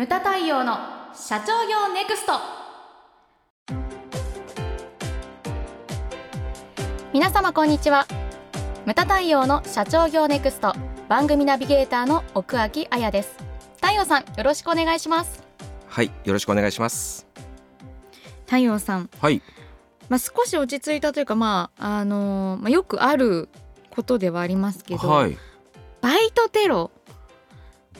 ムタ太陽の社長業ネクスト。皆様こんにちは。ムタ太陽の社長業ネクスト。番組ナビゲーターの奥脇彩です。太陽さんよろしくお願いします。はいよろしくお願いします。太陽さん。はい。まあ少し落ち着いたというかまああのーまあ、よくあることではありますけど、はい。バイトテロ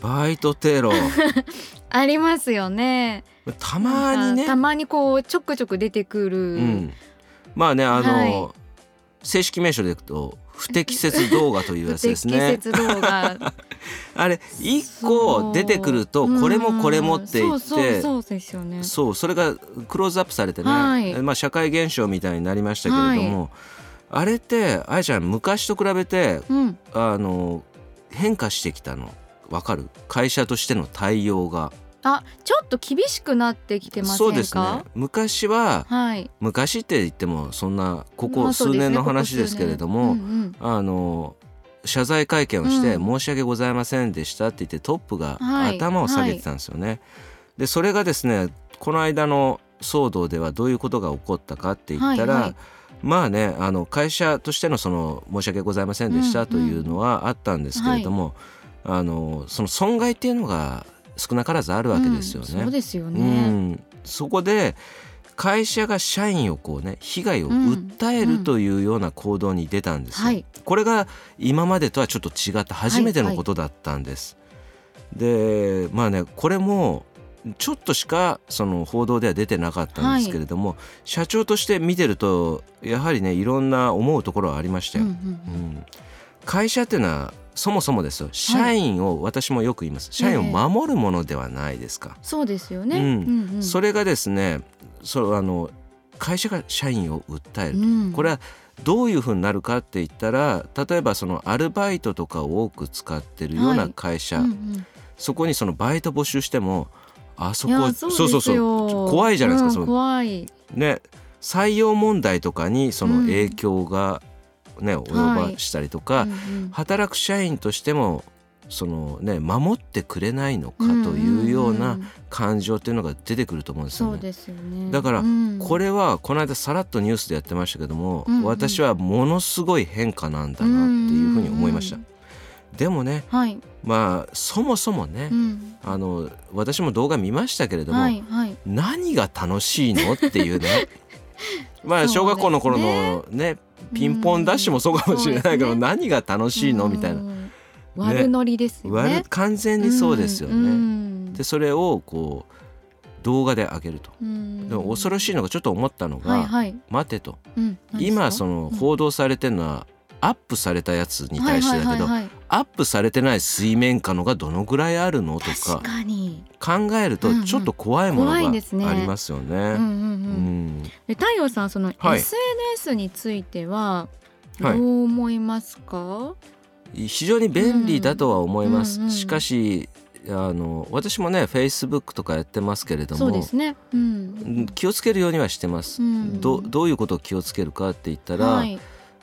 バイトテロ。ありますよね。たまにね。たまにこうちょくちょく出てくる、うん、まあねあの、はい。正式名称でいくと不適切動画というやつです不ね適切動画。あれ一個出てくるとこれもこれもって言って。そうそうそうですよね。そうそれがクローズアップされてね、はい。まあ、社会現象みたいになりましたけれども、あれってあやちゃん昔と比べてうん。あの変化してきたの？わかる？会社としての対応が。あちょっと厳しくなってきてませんか？そうですね。昔ははい。昔って言ってもそんなこまこ数年の話ですけれども、ここ数年。うんうん。あの謝罪会見をしてうん。申し訳ございませんでしたって言ってトップがはい。頭を下げてたんですよね。でそれがですねこの間の騒動ではどういうことが起こったかって言ったら、はいはい。まあねあの会社としてのその申し訳ございませんでしうんたというのはあったんですけれども、あのその損害っていうのが少なからずあるわけですよね。うんそうですようね、ん、そこで会社が社員をこうね被害を訴えるというような行動に出たんですよ、はい。これが今までとはちょっと違った初めてのことだったんです、でまあねこれもちょっとしかその報道では出てなかったんですけれども、社長として見てるとやはりねいろんな思うところはありましたよ、うんうん。うん。会社っていうのはそもそもですよ。社員を、私もよく言います。社員を守るものではないですか、そうですよね、うん。うんうん。それがですねそうあの会社が社員を訴える、うん。これはどういうふうになるかって言ったら例えばそのアルバイトとかを多く使ってるような会社、うんうん。そこにそのバイト募集してもあそこそうそうそう怖いじゃないですかうんその。怖い。ね。採用問題とかにその影響がね、及ばしたりとか、うんうん。働く社員としてもそのね守ってくれないのかというような感情っていうのが出てくると思うんですよね。よね。だからうん。これはこの間さらっとニュースでやってましたけども、うんうん。私はものすごい変化なんだなっていうふうに思いました。うんでもねはい、まあそもそもね、うん、あの私も動画見ましたけれども、はいはい。何が楽しいのっていうね。まあ小学校の頃のねピンポンダッシュもそうかもしれないけど、ね何が楽しいの？みたいな、うん悪ノリですよね。悪完全にそうですよね。うん。でそれをこう動画で上げると。うん。でも恐ろしいのがちょっと思ったのが、はいはい、待てと。うん、今その報道されてるのはアップされたやつに対してだけど、アップされてない水面下のがどのぐらいあるのと確か考えるとちょっと怖いものがありますよね。太陽さんそのはい。SNS についてはどはい。う思いますか、非常に便利だとは思います。うんうんうん。しかしあの私もね Facebook とかやってますけれどもね、ううん。ん気をつけるようにはしてます。うん。どどういうことを気をつけるかって言ったら、はい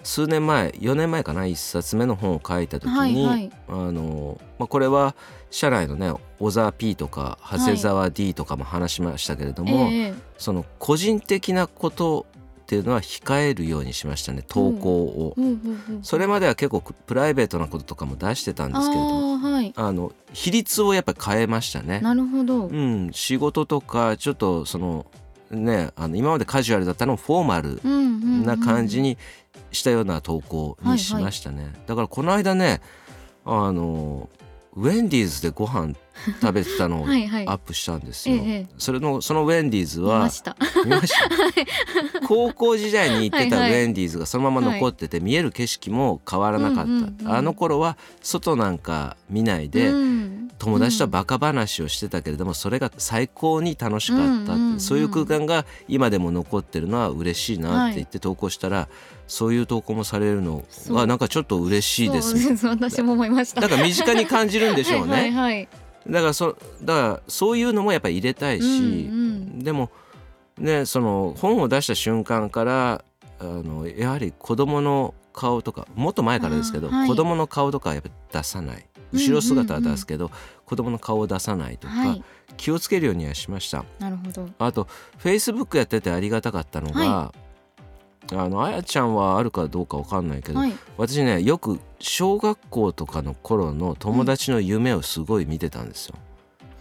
数年前4年前かな1冊目の本を書いた時に、はいはい。あのまあ、これは社内のね小沢 P とか長谷沢 D とかも話しましたけれども、ええ。その個人的なことっていうのは控えるようにしましたね投稿を。うんうんうんそれまでは結構プライベートなこととかも出してたんですけれどもあーはい。あの比率をやっぱり変えましたね。なるほど、うん、仕事とかちょっとそのねあの今までカジュアルだったのをフォーマルな感じにしたような投稿にしましたね、だからこの間ねあのウェンディーズでご飯食べてたのをはいはい。アップしたんですよ、ええそれのそのウェンディーズは高校時代に行ってたウはいはい。ェンディーズがそのまま残ってて、見える景色も変わらなかった、うんうんうんあの頃は外なんか見ないで、うん。友達とバカ話をしてたけれどもそれが最高に楽しかったうんうんうんそういう空間が今でも残ってるのは嬉しいなって言って投稿したら、そういう投稿もされるのそう。がなんかちょっと嬉しいですです。私も思いました。だから身近に感じるんでしょうね。はいはいはいだからそだからそういうのもやっぱり入れたいし、うんうん。でもねその本を出した瞬間からあのやはり子供の顔とかもっと前からですけど、あはい。子供の顔とかはやっぱり出さない。後ろ姿は出すけど、子供の顔を出さないとか、はい。気をつけるようにはしました。なるほど。あとフェイスブックやっててありがたかったのが、はあのあやちゃんはあるかどうかわかんないけど、はい。私ねよく小学校とかの頃の友達の夢をすごい見てたんですよ。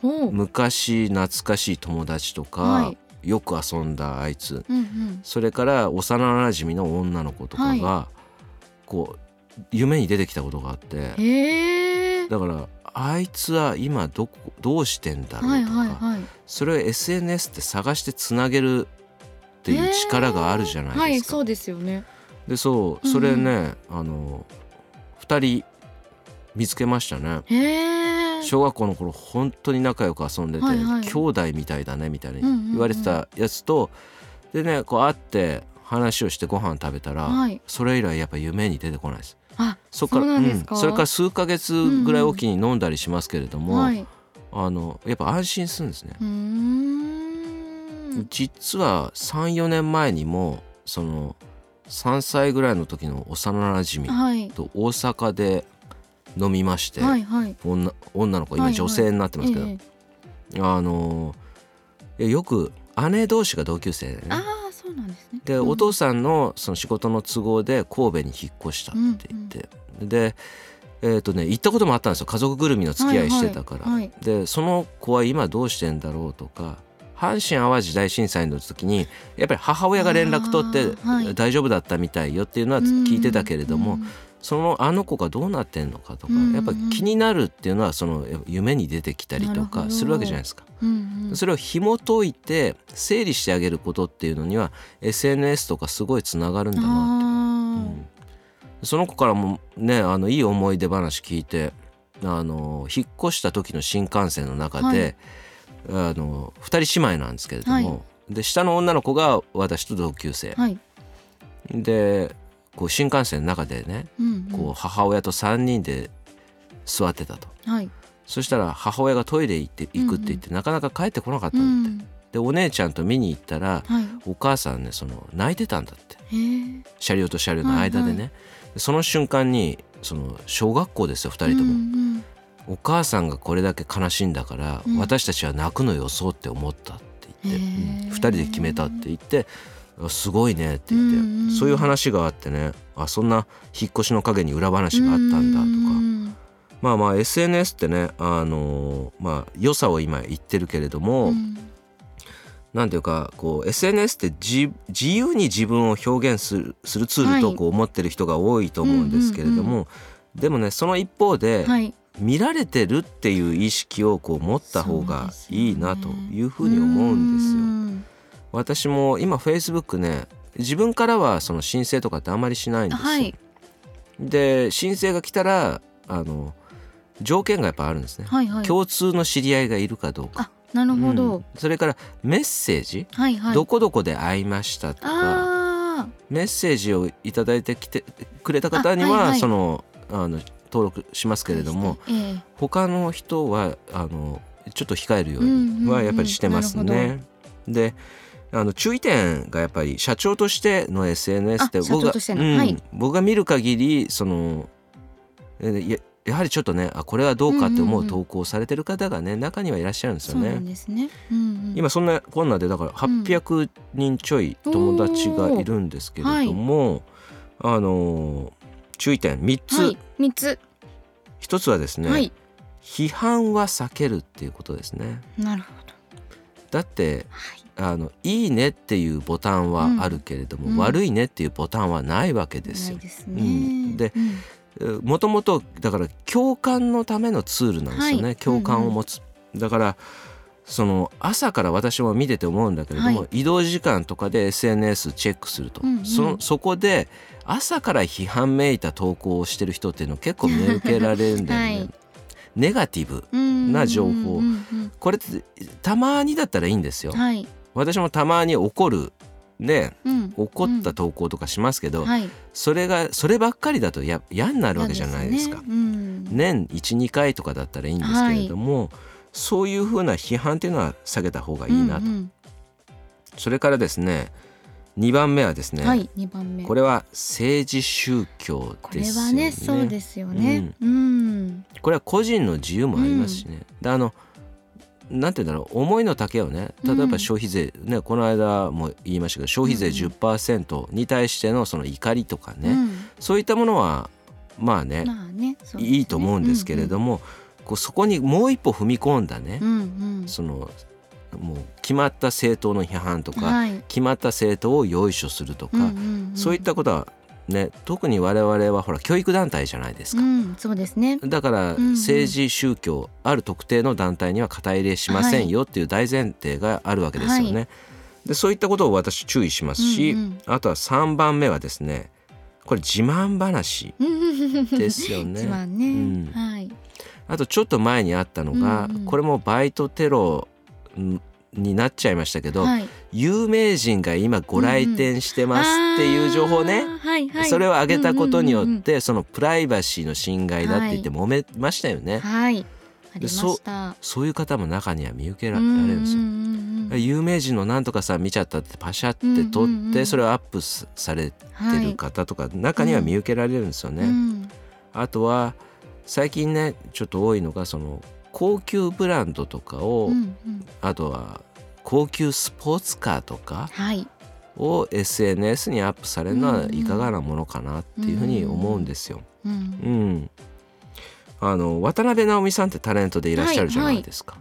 ほう。昔懐かしい友達とか、はい。よく遊んだあいつ。うんうん。それから幼馴染の女の子とかが、はこう夢に出てきたことがあって。へえ。だからあいつは今どこどうしてんだろうとか、はいはいはい。それを SNS って探してつなげるっていう力があるじゃないですか。はいそうですよね。でそうそれね、あの2人見つけましたね。小学校の頃本当に仲良く遊んでて、はいはい。兄弟みたいだねみたいにうんうんうん。言われてたやつと、でねこう会って話をしてご飯食べたら、はい。それ以来やっぱ夢に出てこないです。あそっからそうなんそれから数ヶ月ぐらいおきに飲んだりしますけれども、はい。あのやっぱ安心するんですね。うーん。実は34年前にもその3歳ぐらいの時の幼なじみはい。と大阪で飲みまして、はいはい。女女の子はいはい。今女性になってますけど、ええ。あのよく姉同士が同級生でね。そうなんですね。で、うん。お父さんのその仕事の都合で神戸に引っ越したって言って、でえっ、とね行ったこともあったんですよ。家族ぐるみの付き合いしてたから、はいはい。でその子は今どうしてんだろうとか阪神・淡路大震災の時にやっぱり母親が連絡取って大丈夫だったみたいよっていうのは聞いてたけれども、そのあの子がどうなってんのかとか、やっぱ気になるっていうのはその夢に出てきたりとかするわけじゃないですか。うんうん。それを紐解いて整理してあげることっていうのには SNS とかすごいつながるんだな、あうん。その子からもねあのいい思い出話聞いてあの引っ越した時の新幹線の中で、あの2人姉妹なんですけれども、で下の女の子が私と同級生、ーはい。でこう新幹線の中でねうんうん。こう母親と3人で座ってたと。はい。そしたら母親がトイレ行って行くって言って、なかなか帰ってこなかったうんだって、ん。でお姉ちゃんと見に行ったらはい。お母さんねその泣いてたんだって。車両と車両の間でね、はいでその瞬間にその小学校ですよ2人とも、うんお母さんがこれだけ悲しいんだから、うん。私たちは泣くのよそうって思ったって言って、へー。うん2人で決めたって言ってあすごいねって言って、うんうんそういう話があってねあそんな引っ越しの陰に裏話があったんだとか、うんまあまあ SNS ってねあのーまあ良さを今言ってるけれども、うん。なんていうかこう SNS って自自由に自分を表現するするツールとこう思ってる人が多いと思うんですけれども、でもねその一方で、はい見られてるっていう意識をこう持った方がいいなというふうに思うんですよ。うん私も今 Facebook ね自分からはその申請とかってあんまりしないんですよ。はい。で申請が来たらあの条件がやっぱあるんですね。はいはい。共通の知り合いがいるかどうか。あなるほうん。どそれからメッセージ、はいはい。どこどこで会いましたとか。あメッセージをいただいてきてくれた方には、あはいはい。そのあの登録しますあけれども、ええ。他の人はあのちょっと控えるよううんうんうんにはやっぱりしてますね。であの注意点がやっぱり社長としての SNS って僕がうんはい。僕が見る限りそのえややはりちょっとねあこれはどうかって思うんうんうん。う投稿されてる方がね中にはいらっしゃるんですよね。ですね。うんうん。今そんなこんなでだから800人ちょい友達がいるんですけれども、あの注意点3つ、はい三つ。1つはですね、はい。批判は避けるっていうことですね。なるほど。だってはい。あのいいねっていうボタンはあるけれども、うん。悪いねっていうボタンはないわけですよ。ない。ですうねん。でうん。もともとだから共感のためのツールなんですよね、はい。共感を持つ。だからその朝から私も見てて思うんだけれども、はい。移動時間とかで SNS チェックすると、うんうん。そのそこで朝から批判めいた投稿をしてる人っていうの結構見受けられるんだよね。はい。ネガティブうんな情報うんうん。これってたまにだったらいいんですよ。うん。はい。私もたまに怒るねうん。怒った投稿とかしますけど、はい。それがそればっかりだとや嫌になるわけじゃないですか。ね。うん。年12回とかだったらいいんですけれども、そういうふうな批判っていうのは下げた方がいいなと。うんうん。それからですね2番目はですね、はい、2番目。これは政治宗教これですよね。はねそうですよね。うん、これは個人の自由もありますしね、であのなんて言うんだろう思いの丈をね例えば消費税、ねこの間も言いましたけど消費税10%に対してのその怒りとかね、うん。そういったものはまあね、まあねね。いいと思うんですけれども、こうそこにもう一歩踏み込んだね、うんうん。そのもう決まった政党の批判とか、はい。決まった政党をよいしょするとか、うんうんうん。そういったことはね特に我々はほら教育団体じゃないですか。うん、そうですね。だからんうん。政治宗教ある特定の団体には肩入れしませんよっていう大前提があるわけですよね。はでそういったことを私注意しますし、うんうんあとは3番目はですねこれ自慢話ですよね。一番ね、うん。はいあとちょっと前にあったのが、うんうん。これもバイトテロんになっちゃいましたけど、はい。有名人が今ご来店してますっていう情報ね、あーはいはい、それを上げたことにようんうんうん。って、そのプライバシーの侵害だって言って揉めましたよね、はい。ありまそそういう方も中には見受けられるんですよ、うんうんうんうん。有名人のなんとかさん見ちゃったってパシャって撮うんうんうんってそれをアップさされてはいる方とか中には見受けられるんですよね、うん。あとは最近ねちょっと多いのがその高級ブランドとかを、うんうんあとは高級スポーツカーとかはいを SNS にアップされるのはいかがなものかなっていうふうに思うんですよ。ううんん、あの渡辺直美さんってタレントでいらっしゃるじゃないですか。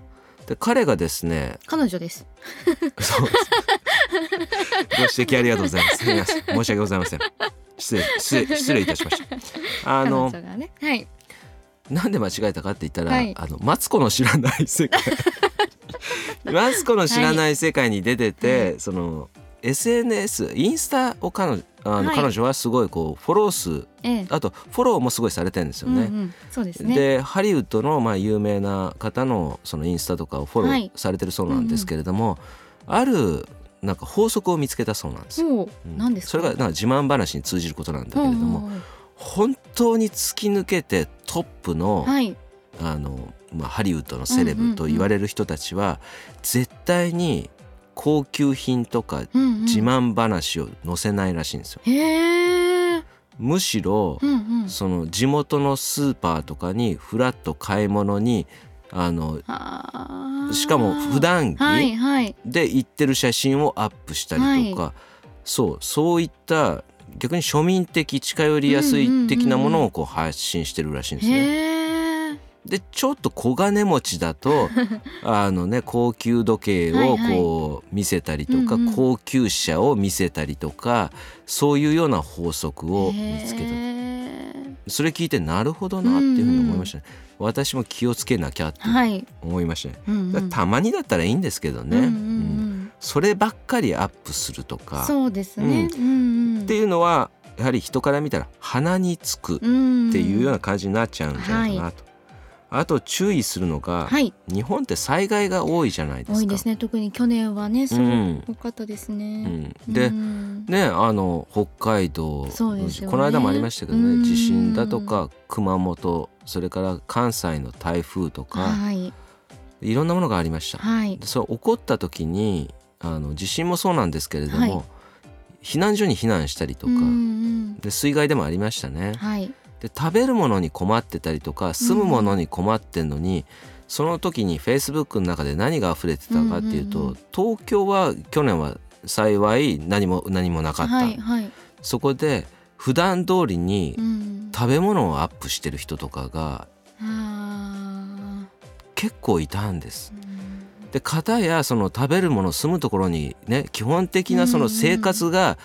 で彼がですね彼女です そうですご指摘ありがとうございます。すみません申し訳ございません。失礼失礼失礼いたしました。あのねはいなんで間違えたかって言ったら、はい。あのマツコの知らない世界。マツコの知らない世界に出てて、その SNS インスタを彼女あの、はい。彼女はすごいこうフォロー数ええ。あとフォローもすごいされてるんですよね。うんうん、そうですね。でハリウッドのまあ有名な方のそのインスタとかをフォロはい。ーされてるそうなんですけれども、あるなんか法則を見つけたそうなんですよ。そう、うん。なんですか？それがなんか自慢話に通じることなんだけれども、うんうんうん本当に突き抜けてトップの,、はい。あのまあ、ハリウッドのセレブと言われる人たちは、絶対に高級品とかうんうん。自慢話を載せないらしいんですよ。へえむしろ、うんうん。その地元のスーパーとかにフラッと買い物にあのしかも普段着はいはい。で行ってる写真をアップしたりとか、そうそういった逆に庶民的近寄りやすい的なものをこう発信してるらしいんですね。でちょっと小金持ちだと あのね高級時計をこう見せたりとか、うんうん高級車を見せたりとかそういうような法則を見つけた。それ聞いてなるほどなっていうふうに思いましたね、私も気をつけなきゃってはい、思いましたね、うんうん、たまにだったらいいんですけどね、うんうんううんんそればっかりアップするとか。そうですね、うん。うん、っていうのはやはり人から見たら鼻につくっていうような感じになっちゃうんじゃないかなと。あと注意するのが、はい。日本って災害が多いじゃないですか。多いですね。特に去年はねすうん。ごかったですうね、ん、で、うん。ねあの北海道、ね。この間もありましたけどうん。ね地震だとか熊本それから関西の台風とか、はい。い、ろんなものがありました。はい。でそう起こった時にあの地震もそうなんですけれども、はい。避難所に避難したりとか、うんうん。で水害でもありましたね。はい。で食べるものに困ってたりとか住むものに困ってんのに、その時にフェイスブックの中で何が溢れてたかっていうと、うんうんうん。東京は去年は幸い何も何もなかった、はいはい、そこで普段通りにうん、食べ物をアップしてる人とかがあ結構いたんです。ーうんで片やその食べるもの住むところにね基本的なその生活が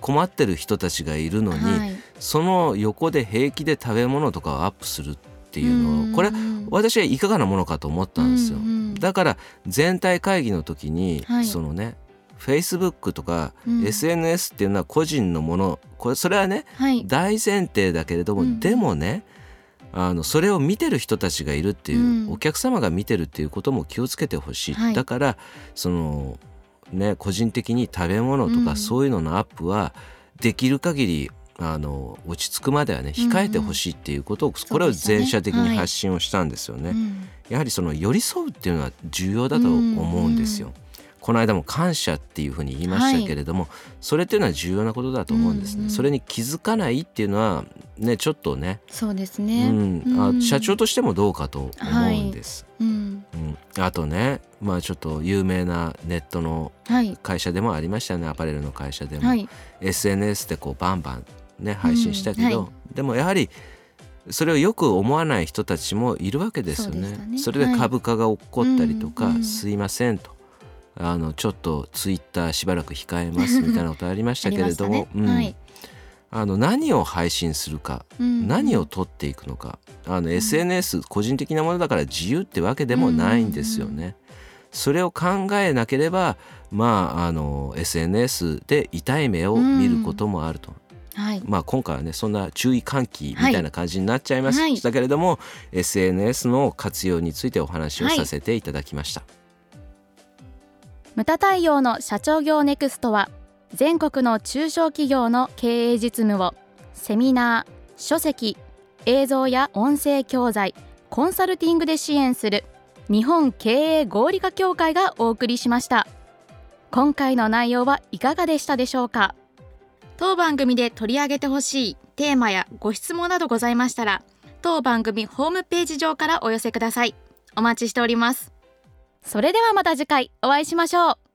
困ってる人たちがいるのに、はい。その横で平気で食べ物とかをアップするっていうのをこれうん私はいかがなものかと思ったんですよ。だから全体会議の時に、はい。そのね Facebook とかうん。SNS っていうのは個人のもの。これそれはねはい。大前提だけれども、うん。でもねあのそれを見てる人たちがいるっていう、うん。お客様が見てるっていうことも気をつけてほしい、はい。だからそのね個人的に食べ物とうん。かそういうののアップはできる限りあの落ち着くまではね控えてほしいっていうことを、これを全社的に発信をしたんですよね。うん。やはりその寄り添うっていうのは重要だと思うんですよ。この間も感謝っていうふうに言いましたけれども、はい、それっていうのは重要なことだと思うんですね。うんうん、それに気づかないっていうのはねちょっとねそうですね、うん、あ社長としてもどうかと思うんです。はい、うん、うん、あとねまあちょっと有名なネットの会社でもありましたよね、はい、アパレルの会社でも、SNS でこうバンバンね配信したけど、うん、でもやはりそれをよく思わない人たちもいるわけですよね。そ、ね、れで株価が起こったりとか、はい、すいませんと。あのちょっとツイッターしばらく控えますみたいなことありましたけれども、ね。はい、あの何を配信するか、うん、何を取っていくのか。あの SNS 個人的なものだから自由ってわけでもないんですよね。それを考えなければまああの SNS で痛い目を見ることもあると。はい、まあ今回はねそんな注意喚起みたいな感じになっちゃいましたけれども、はい、SNS の活用についてお話をさせていただきました。ムタ太陽の社長業ネクストは全国の中小企業の経営実務をセミナー、書籍、映像や音声教材、コンサルティングで支援する日本経営合理化協会がお送りしました。今回の内容はいかがでしたでしょうか？当番組で取り上げてほしいテーマやご質問などございましたら当番組ホームページ上からお寄せください。お待ちしております。それではまた次回お会いしましょう。